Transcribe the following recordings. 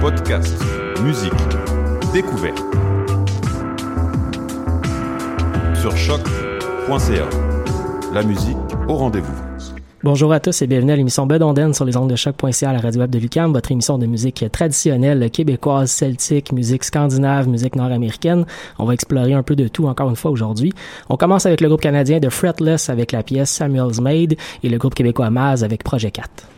Podcast, musique, découverte. Sur choc.ca. La musique au rendez-vous. Bonjour à tous et bienvenue à l'émission Bedonden sur les ondes de choc.ca à la radio web de Lucam, votre émission de musique traditionnelle québécoise, celtique, musique scandinave, musique nord-américaine. On va explorer un peu de tout encore une fois aujourd'hui. On commence avec le groupe canadien de Fretless avec la pièce Samuel's Made et le groupe québécois Maz avec Projet 4.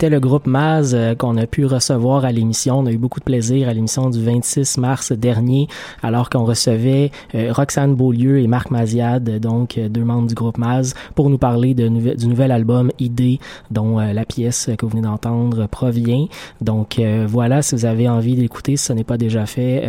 C'était le groupe Maz euh, qu'on a pu recevoir à l'émission. On a eu beaucoup de plaisir à l'émission du 26 mars dernier, alors qu'on recevait euh, Roxane Beaulieu et Marc Maziad, donc euh, deux membres du groupe Maz, pour nous parler du nouvel album Idée, dont la pièce que vous venez d'entendre provient. Donc voilà, si vous avez envie d'écouter, si ce n'est pas déjà fait,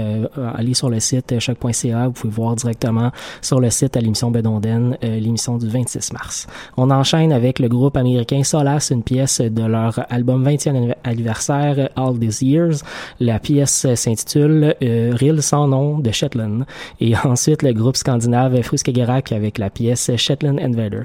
allez sur le site choc.ca. Vous pouvez voir directement sur le site à l'émission Bedonden, l'émission du 26 mars. On enchaîne avec le groupe américain Solas, une pièce de leur album 20e anniversaire All These Years. La pièce s'intitule euh, Rill sans nom de Shetland. Et ensuite, le groupe scandinave Fruskegerak avec la pièce Shetland Invader.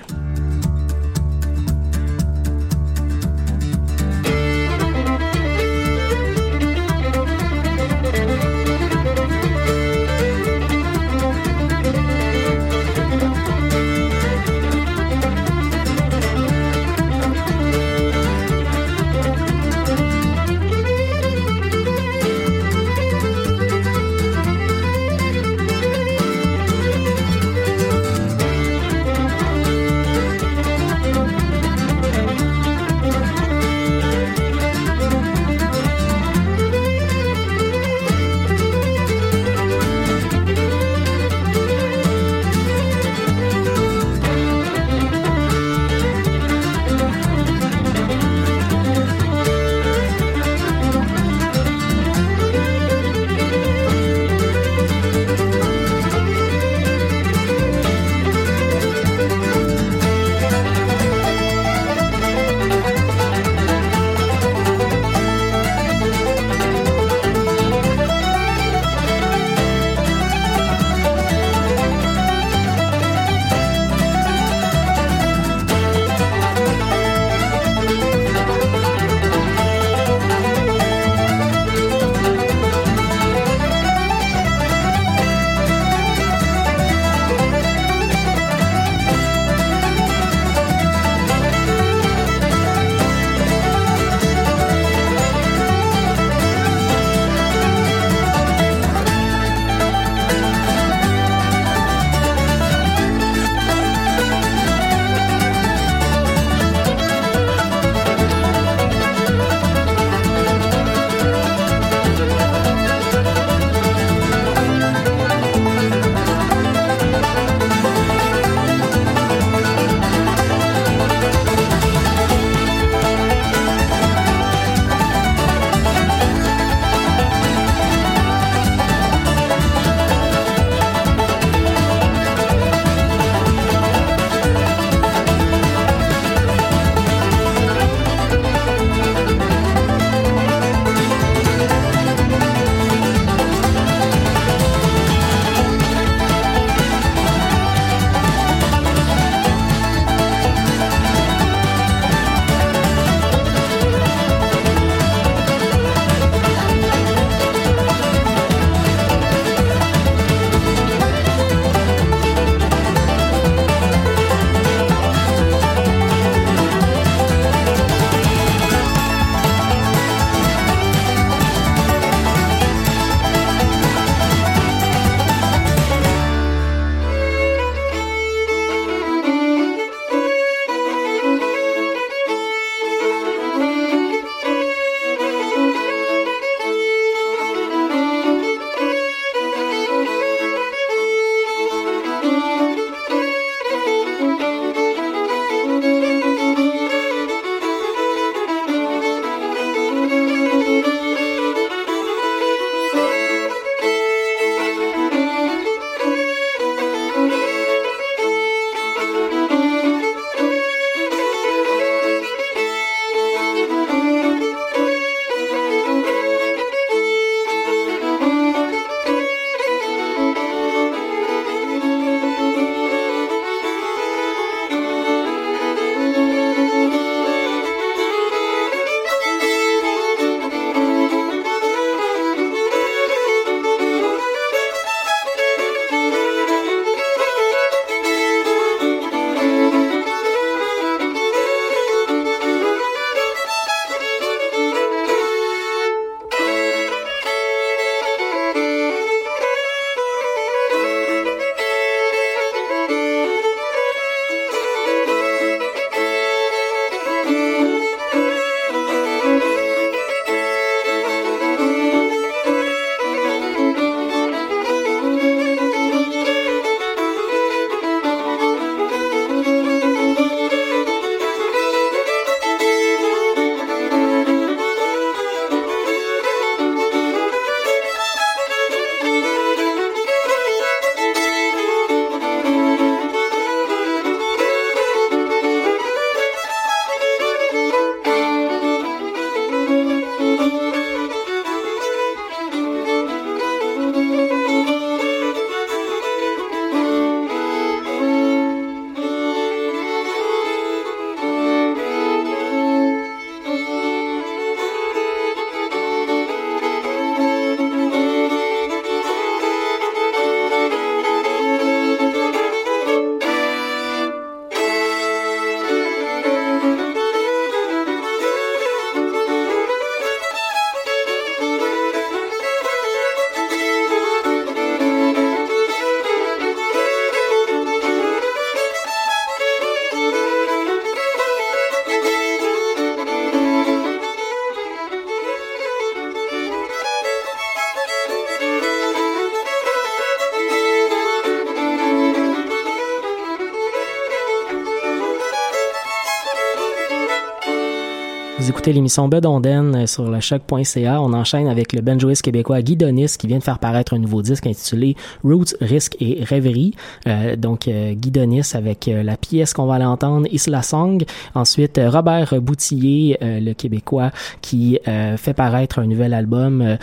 Écoutez l'émission Bedonden sur le choc.ca. On enchaîne avec le banjoiste québécois Guy Donis qui vient de faire paraître un nouveau disque intitulé Roots, Risk et Rêverie. Euh, donc euh, Guy Donis avec euh, la pièce qu'on va aller entendre, Isla Song. Ensuite Robert Boutillier, le québécois, qui fait paraître un nouvel album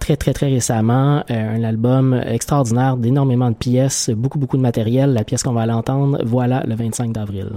très très très récemment, un album extraordinaire d'énormément de pièces, beaucoup beaucoup de matériel. La pièce qu'on va aller entendre, voilà le 25 d'avril.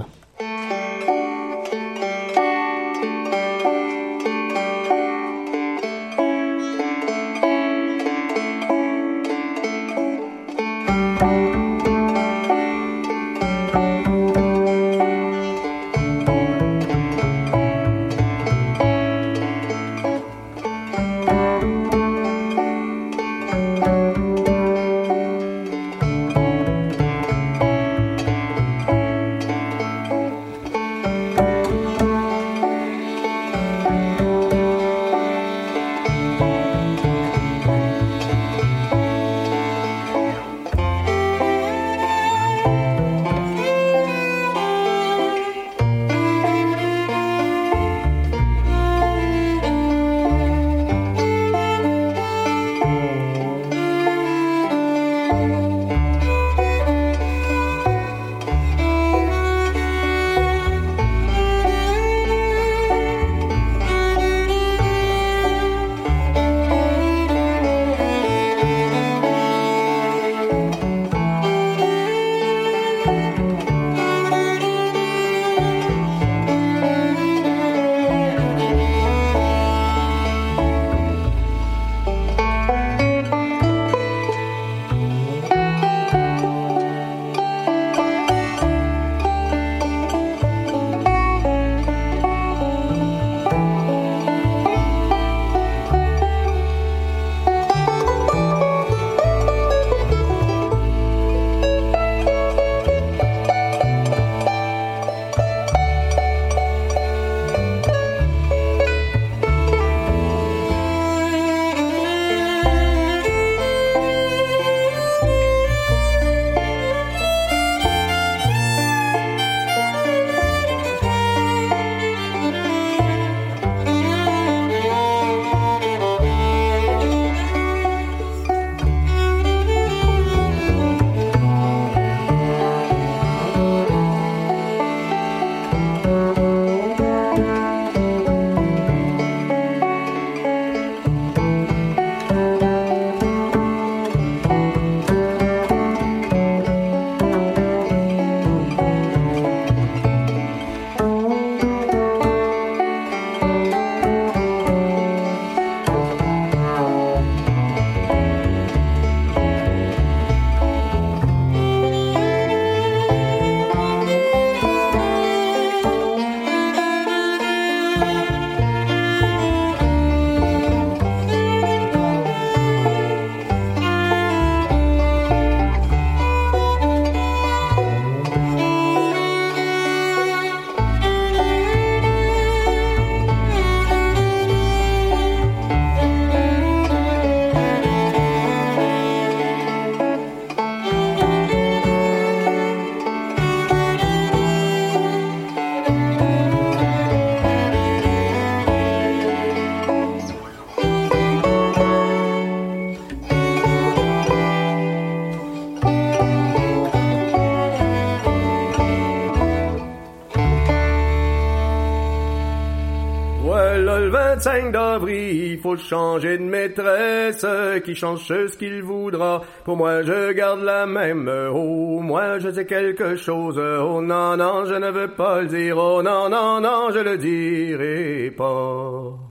D'avril, il faut changer de maîtresse, qui change ce qu'il voudra. Pour moi, je garde la même. Oh, moi, je sais quelque chose. Oh, non, non, je ne veux pas le dire. Oh, non, non, non, je le dirai pas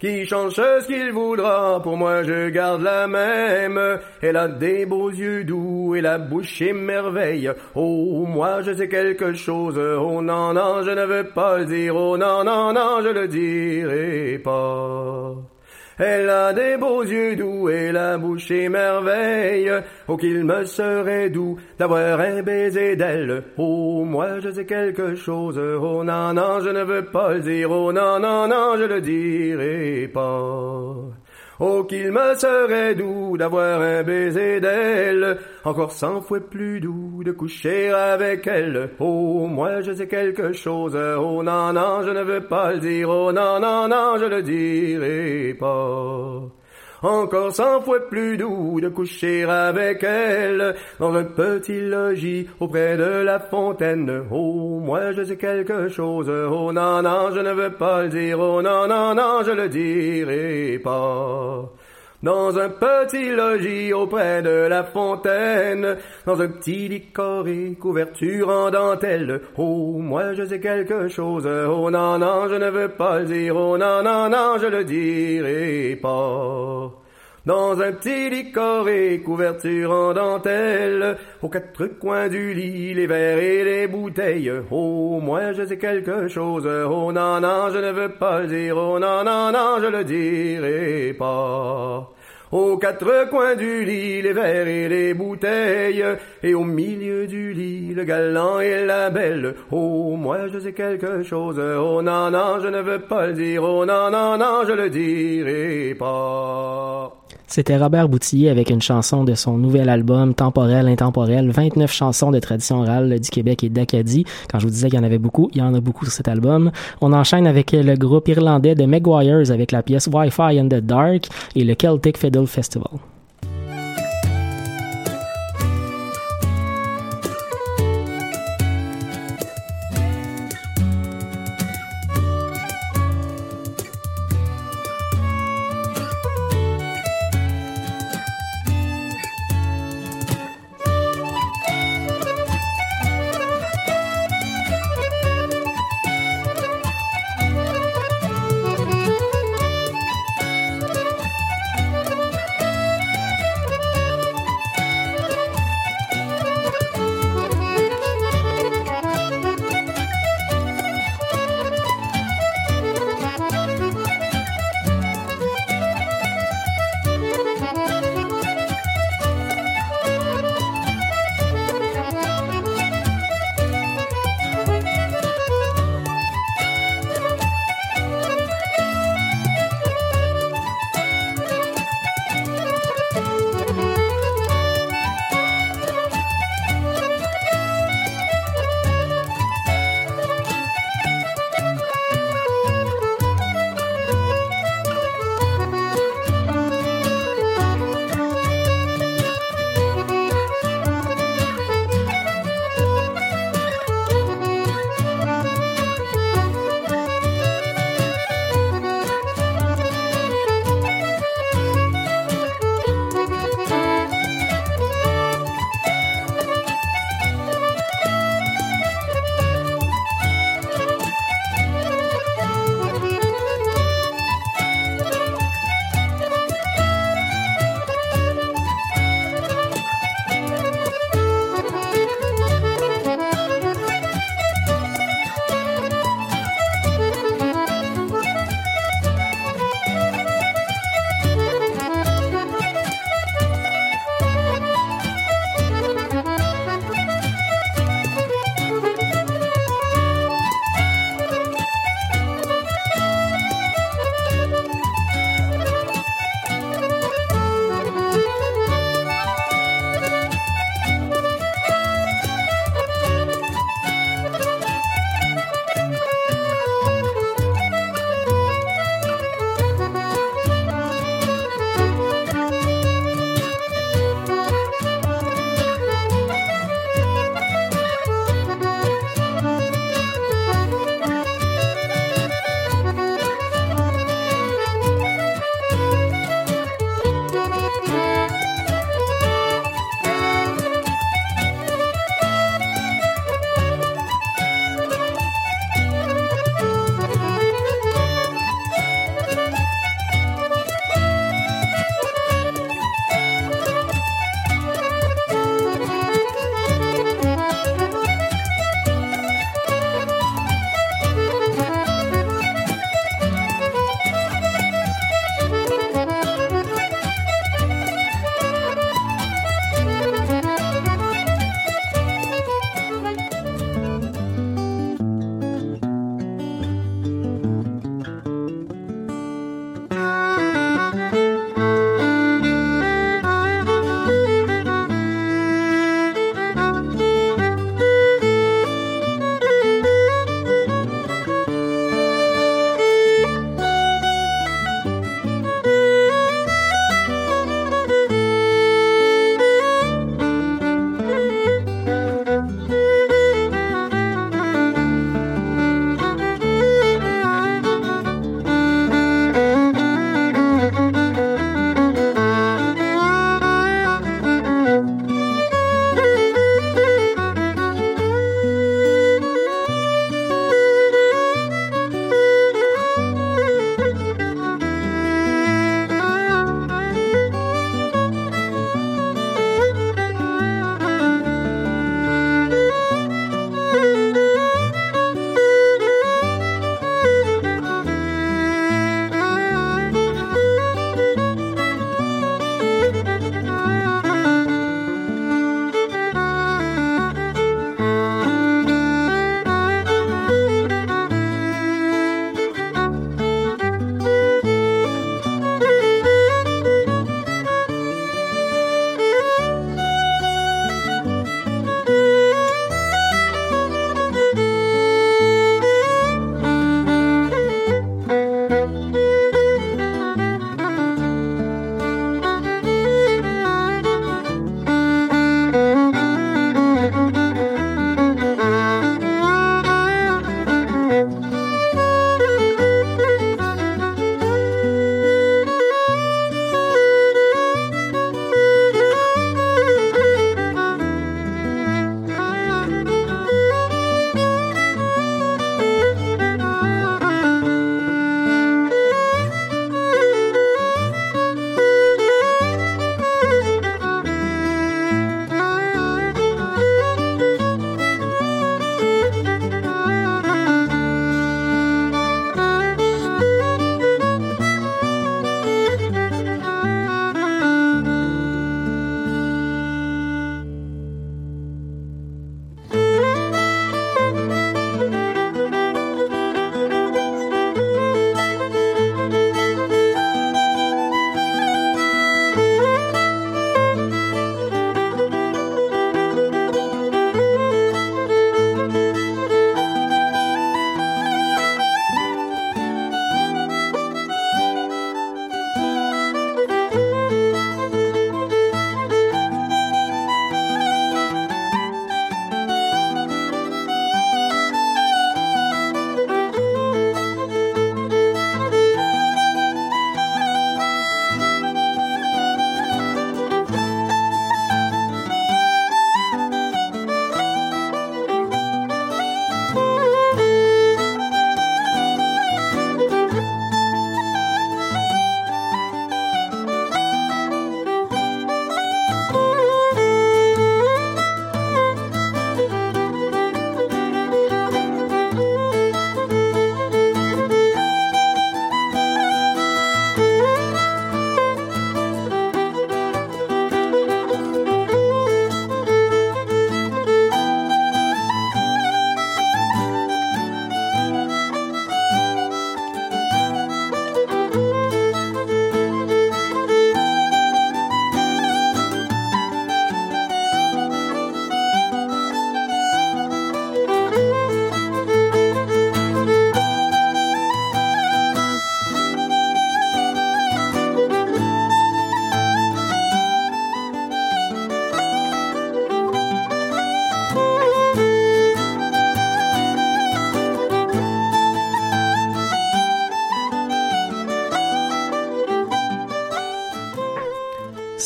qui change ce qu'il voudra. Pour moi, je garde la même. Elle a des beaux yeux doux et la bouche émerveille. Oh, moi, je sais quelque chose. Oh, non, non, je ne veux pas le dire. Oh, non, non, non, je le dirai pas. Elle a des beaux yeux doux et la bouche émerveille. Oh, qu'il me serait doux d'avoir un baiser d'elle. Oh, moi je sais quelque chose. Oh, non, non, je ne veux pas le dire. Oh, non, non, non, je le dirai pas. Oh, qu'il me serait doux d'avoir un baiser d'elle, encore cent fois plus doux de coucher avec elle. Oh, moi je sais quelque chose, oh non, non, je ne veux pas le dire, oh non, non, non, je le dirai pas encore cent fois plus doux de coucher avec elle. Dans un petit logis auprès de la fontaine. Oh, moi je sais quelque chose, oh non, non, je ne veux pas le dire, oh non, non, non, je le dirai pas dans un petit logis auprès de la fontaine, dans un petit lit couverture en dentelle. Oh, moi je sais quelque chose, oh non, non, je ne veux pas le dire, oh non, non, non, je le dirai pas dans un petit lit coré, couverture en dentelle, aux quatre coins du lit, les verres et les bouteilles. Oh, moi je sais quelque chose, oh non, non, je ne veux pas le dire, oh non, non, non, je le dirai pas. Aux quatre coins du lit, les verres et les bouteilles, et au milieu du lit, le galant et la belle. Oh, moi je sais quelque chose, oh non, non, je ne veux pas le dire, oh non, non, non, je le dirai pas. C'était Robert Boutillier avec une chanson de son nouvel album Temporel, Intemporel, 29 chansons de tradition orale du Québec et d'Acadie. Quand je vous disais qu'il y en avait beaucoup, il y en a beaucoup sur cet album. On enchaîne avec le groupe irlandais de Maguires avec la pièce Wi-Fi in the Dark et le Celtic Fiddle Festival.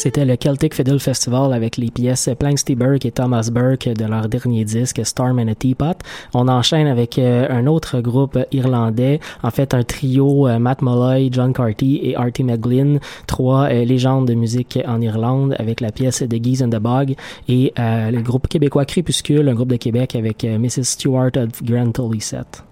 C'était le Celtic Fiddle Festival avec les pièces Planksty Burke et Thomas Burke de leur dernier disque Storm and a Teapot. On enchaîne avec euh, un autre groupe irlandais, en fait un trio euh, Matt Molloy, John Carty et Artie McGlynn, trois euh, légendes de musique en Irlande avec la pièce The Geese and the Bog et le groupe québécois Crépuscule, un groupe de Québec avec Mrs. Stewart of Grand Set.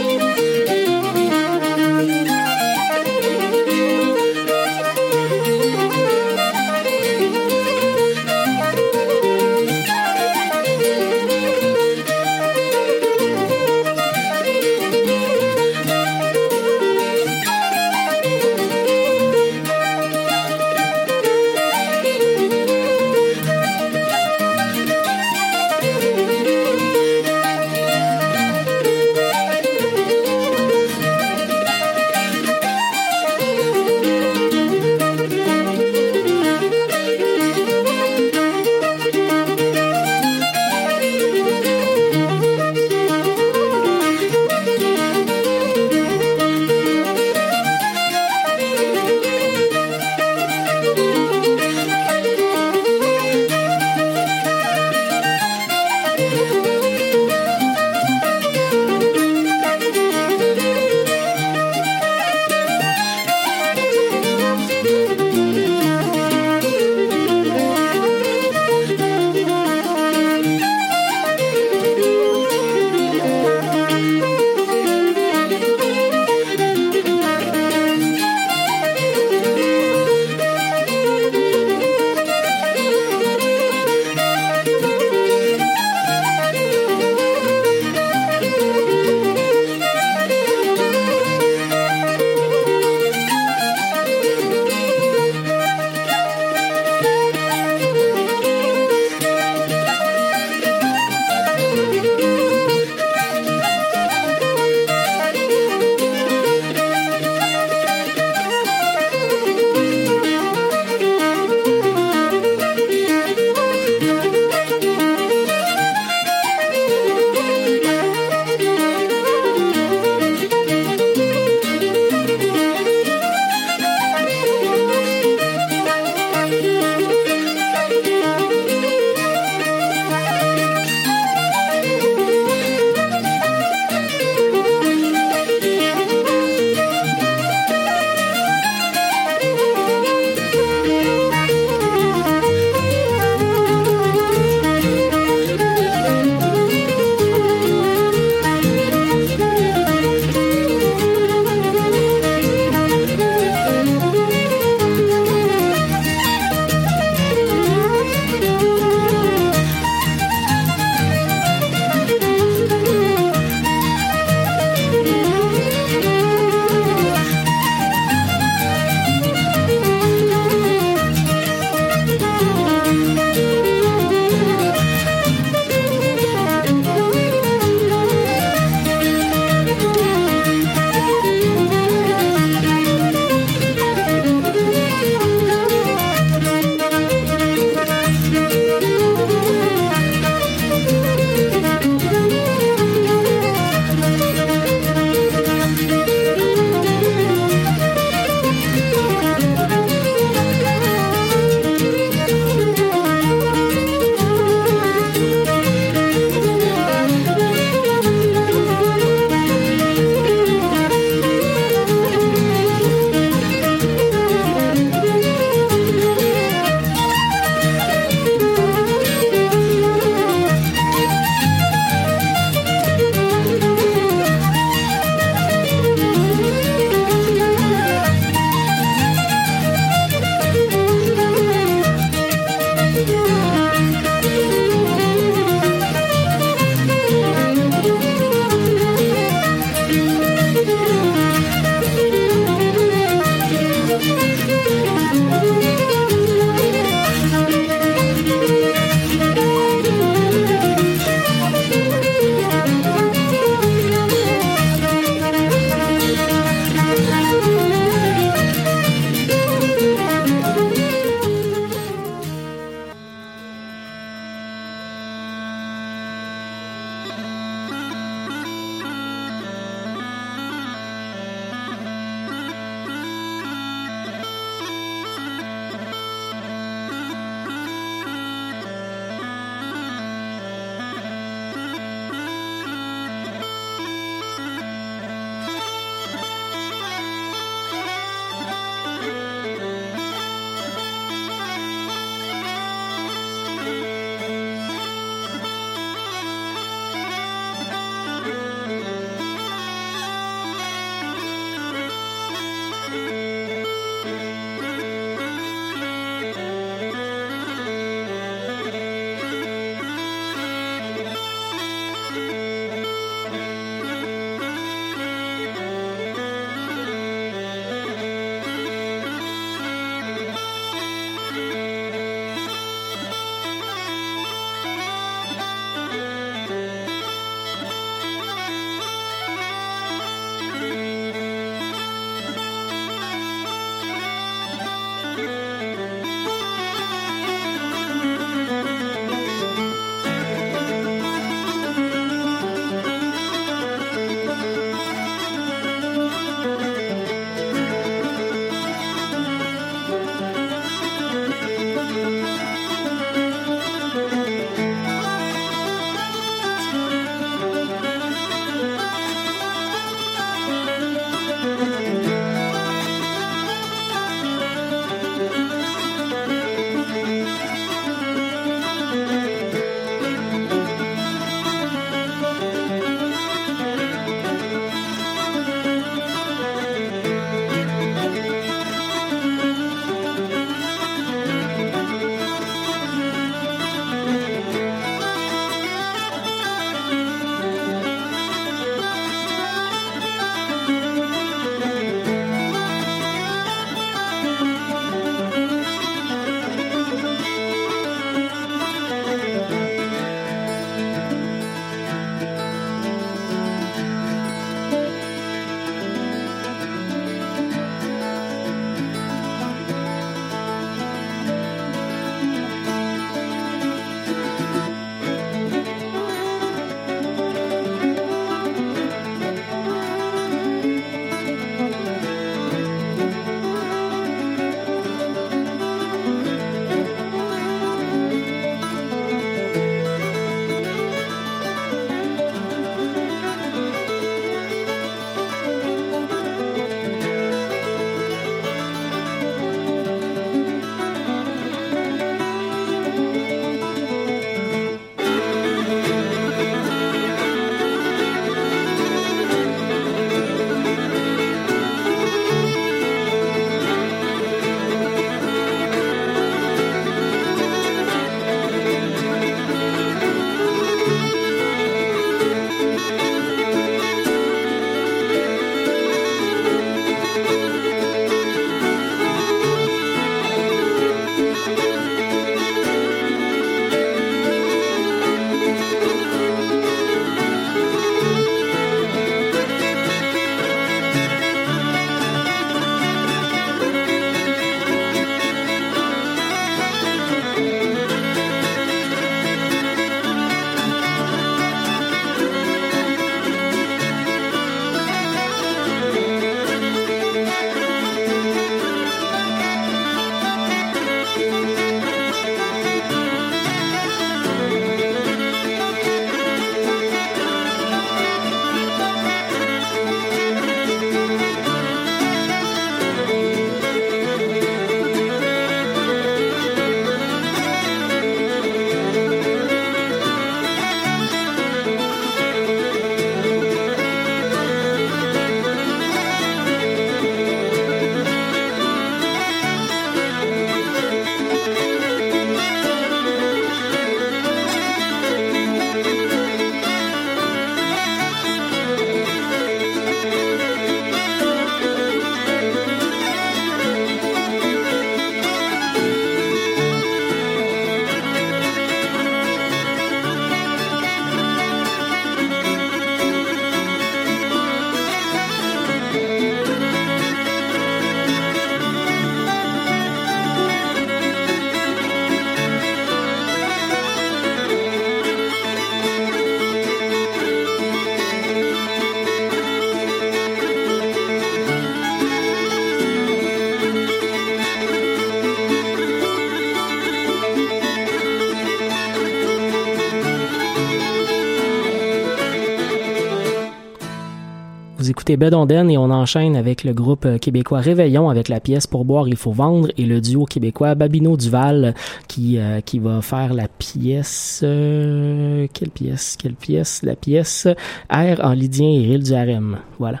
écouté Bedonden et on enchaîne avec le groupe euh, québécois Réveillon avec la pièce Pour boire, il faut vendre et le duo québécois Babino Duval qui, euh, qui va faire la pièce. Euh, quelle pièce Quelle pièce? La pièce Air en Lydien et Ril du Harem. Voilà.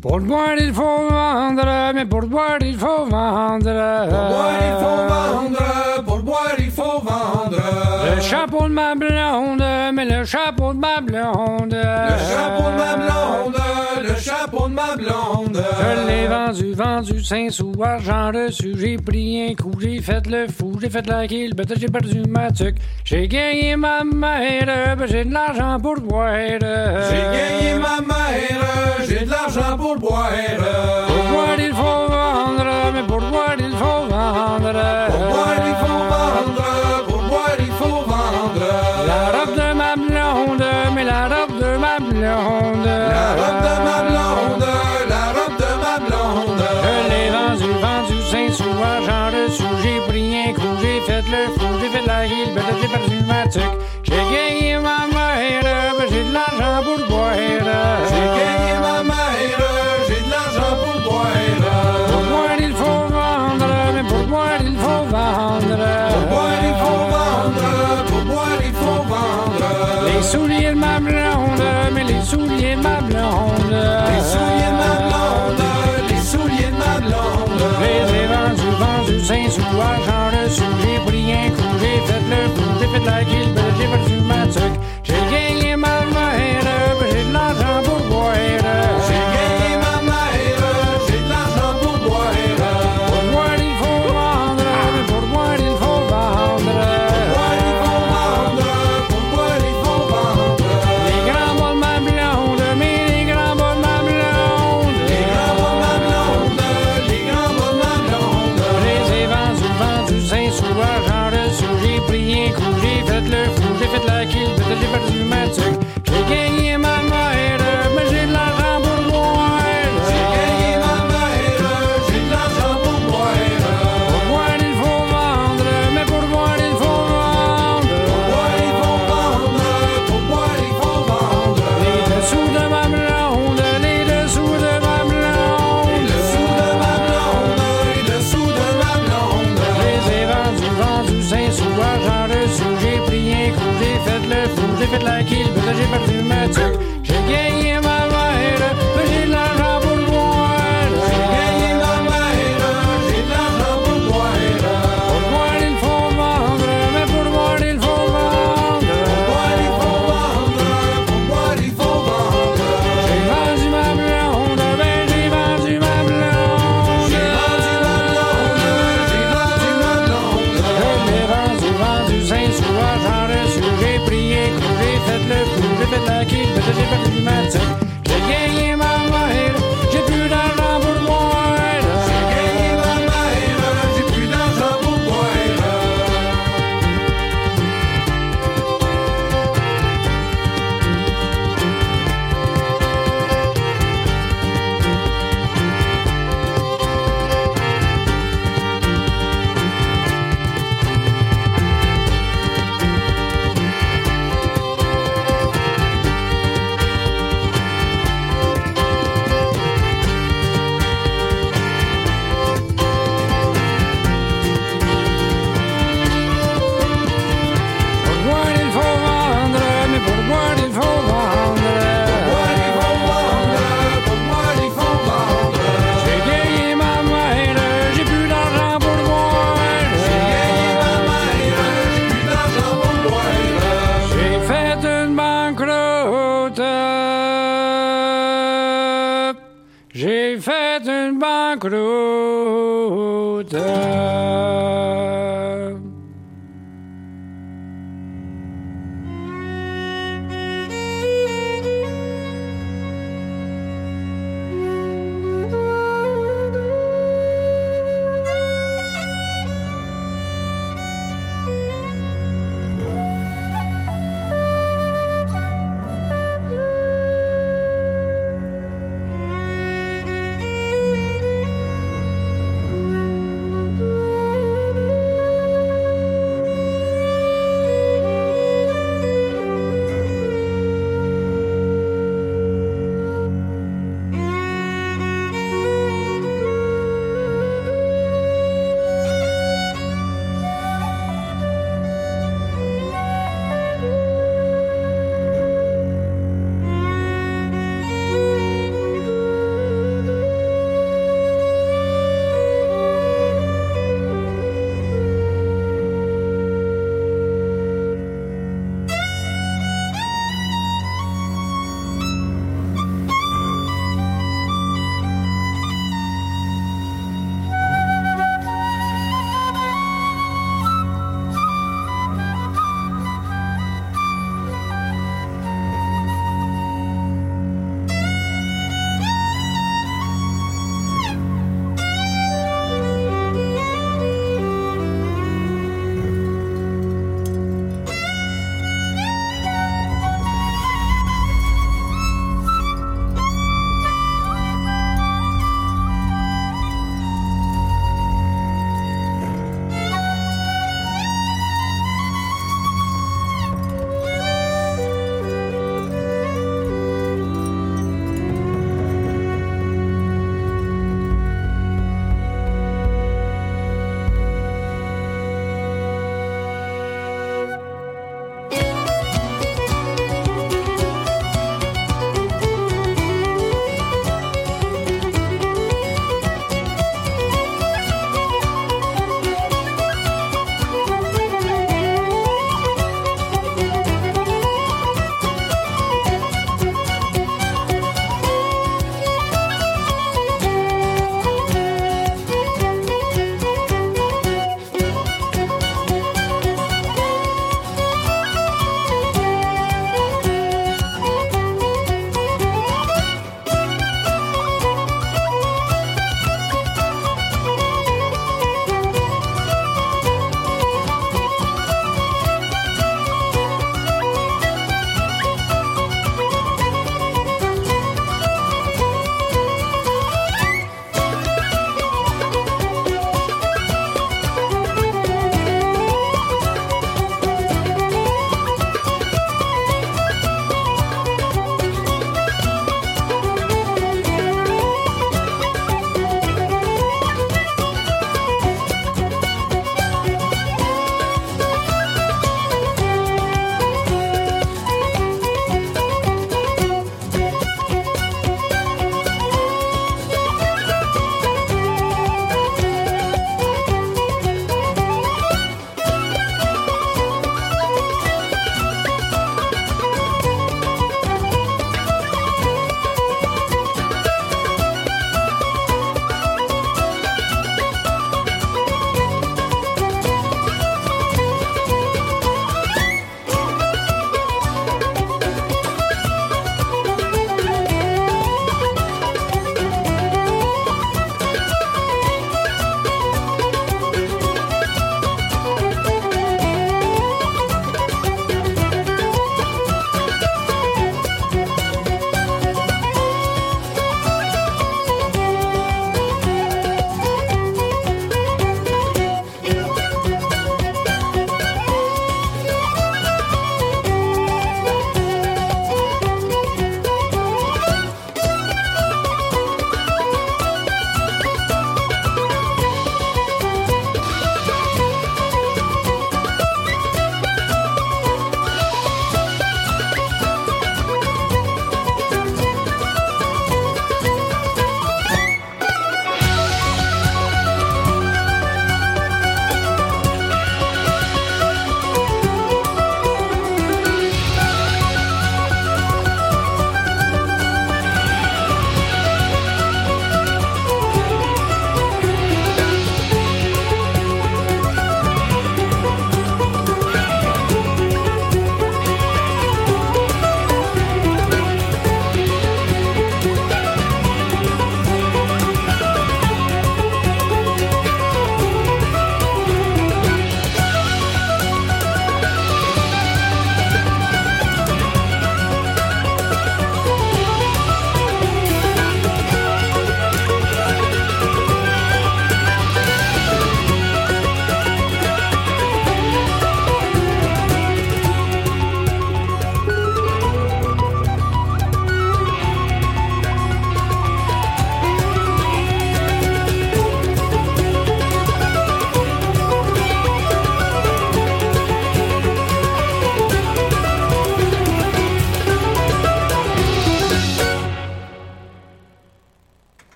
Pour boire, il faut vendre, mais pour boire, il faut vendre. Pour boire, il faut vendre chapeau de ma blonde, mais le chapeau de ma blonde. Le chapeau de ma blonde, le chapeau de ma blonde. Je l'ai vendu, vendu, 5 sous, Argent reçu, j'ai pris un coup, j'ai fait le fou, j'ai fait la kill, peut-être j'ai perdu ma tuque. J'ai gagné ma mère, ben, j'ai de l'argent pour boire. J'ai gagné ma mère, j'ai de l'argent pour boire. Pour boire, il faut vendre, mais pour boire, il faut vendre.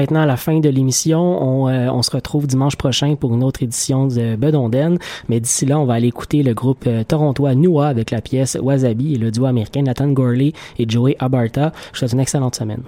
Maintenant à la fin de l'émission. On, euh, on se retrouve dimanche prochain pour une autre édition de Bedonden. Mais d'ici là, on va aller écouter le groupe euh, torontois Nua avec la pièce Wasabi et le duo américain Nathan Gorley et Joey Abarta. Je vous souhaite une excellente semaine.